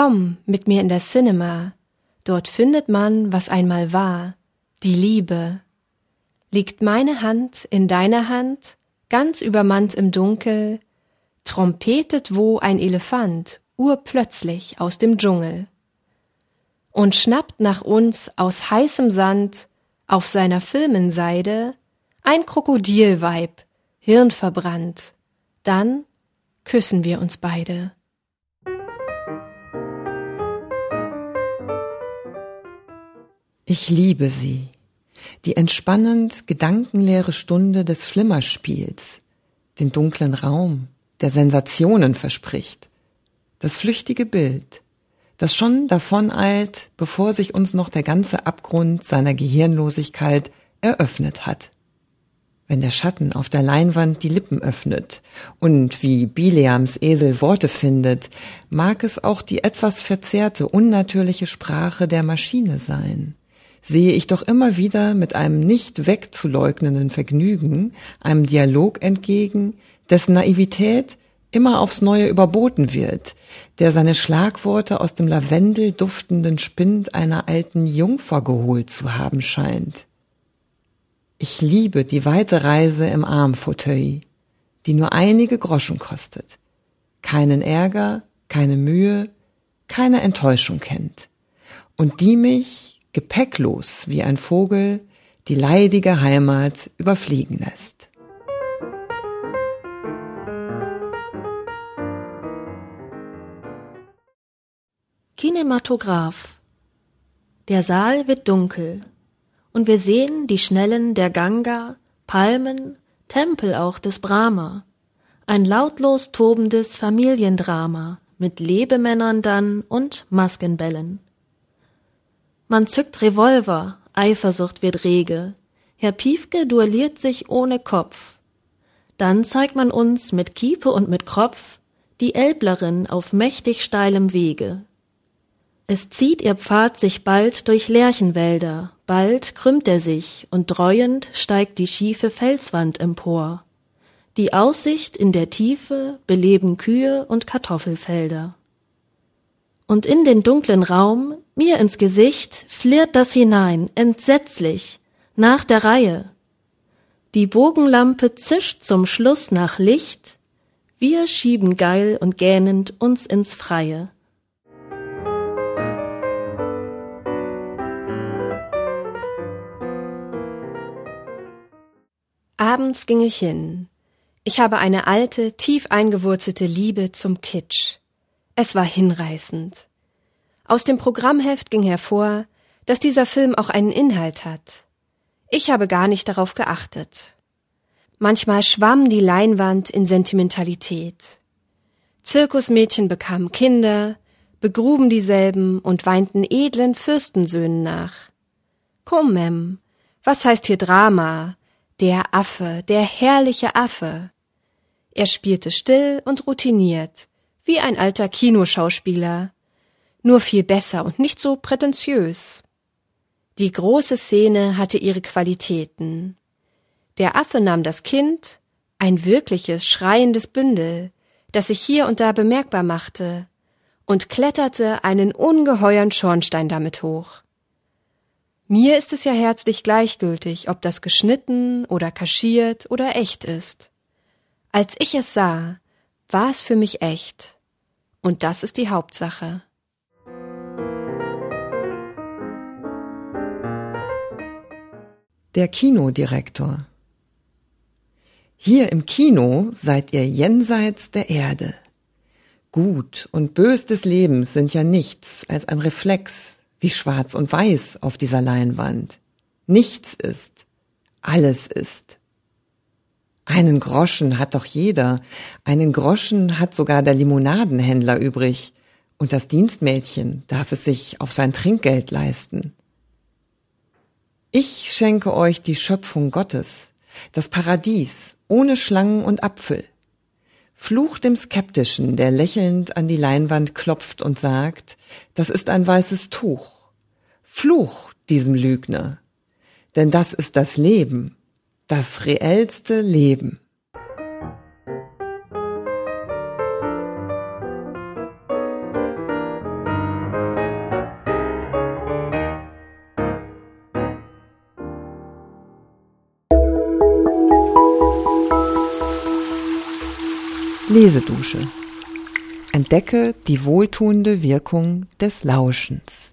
Komm mit mir in das Cinema, dort findet man, was einmal war, die Liebe. Liegt meine Hand in deiner Hand, ganz übermannt im Dunkel, trompetet wo ein Elefant urplötzlich aus dem Dschungel und schnappt nach uns aus heißem Sand auf seiner Filmenseide ein Krokodilweib, hirnverbrannt. Dann küssen wir uns beide. Ich liebe sie, die entspannend gedankenleere Stunde des Flimmerspiels, den dunklen Raum, der Sensationen verspricht, das flüchtige Bild, das schon davoneilt, bevor sich uns noch der ganze Abgrund seiner Gehirnlosigkeit eröffnet hat. Wenn der Schatten auf der Leinwand die Lippen öffnet und wie Bileams Esel Worte findet, mag es auch die etwas verzerrte, unnatürliche Sprache der Maschine sein. Sehe ich doch immer wieder mit einem nicht wegzuleugnenden Vergnügen einem Dialog entgegen, dessen Naivität immer aufs Neue überboten wird, der seine Schlagworte aus dem Lavendel duftenden Spind einer alten Jungfer geholt zu haben scheint. Ich liebe die weite Reise im Armfauteuil, die nur einige Groschen kostet, keinen Ärger, keine Mühe, keine Enttäuschung kennt und die mich, gepäcklos wie ein Vogel, die leidige Heimat überfliegen lässt. Kinematograph Der Saal wird dunkel, und wir sehen die Schnellen der Ganga, Palmen, Tempel auch des Brahma, ein lautlos tobendes Familiendrama mit Lebemännern dann und Maskenbällen. Man zückt Revolver, Eifersucht wird rege, Herr Piefke duelliert sich ohne Kopf. Dann zeigt man uns mit Kiepe und mit Kropf die Elblerin auf mächtig steilem Wege. Es zieht ihr Pfad sich bald durch Lärchenwälder, bald krümmt er sich und dreuend steigt die schiefe Felswand empor. Die Aussicht in der Tiefe beleben Kühe und Kartoffelfelder. Und in den dunklen Raum, mir ins Gesicht, flirrt das hinein, entsetzlich, nach der Reihe. Die Bogenlampe zischt zum Schluss nach Licht, wir schieben geil und gähnend uns ins Freie. Abends ging ich hin. Ich habe eine alte, tief eingewurzelte Liebe zum Kitsch. Es war hinreißend. Aus dem Programmheft ging hervor, dass dieser Film auch einen Inhalt hat. Ich habe gar nicht darauf geachtet. Manchmal schwamm die Leinwand in Sentimentalität. Zirkusmädchen bekamen Kinder, begruben dieselben und weinten edlen Fürstensöhnen nach. Komm, Mem, was heißt hier Drama? Der Affe, der herrliche Affe. Er spielte still und routiniert, wie ein alter Kinoschauspieler, nur viel besser und nicht so prätentiös. Die große Szene hatte ihre Qualitäten. Der Affe nahm das Kind, ein wirkliches, schreiendes Bündel, das sich hier und da bemerkbar machte, und kletterte einen ungeheuern Schornstein damit hoch. Mir ist es ja herzlich gleichgültig, ob das geschnitten oder kaschiert oder echt ist. Als ich es sah, war es für mich echt. Und das ist die Hauptsache. Der Kinodirektor. Hier im Kino seid ihr jenseits der Erde. Gut und bös des Lebens sind ja nichts als ein Reflex wie schwarz und weiß auf dieser Leinwand. Nichts ist, alles ist. Einen Groschen hat doch jeder, einen Groschen hat sogar der Limonadenhändler übrig, und das Dienstmädchen darf es sich auf sein Trinkgeld leisten. Ich schenke euch die Schöpfung Gottes, das Paradies, ohne Schlangen und Apfel. Fluch dem Skeptischen, der lächelnd an die Leinwand klopft und sagt, das ist ein weißes Tuch. Fluch diesem Lügner. Denn das ist das Leben, das reellste Leben. Lesedusche. Entdecke die wohltuende Wirkung des Lauschens.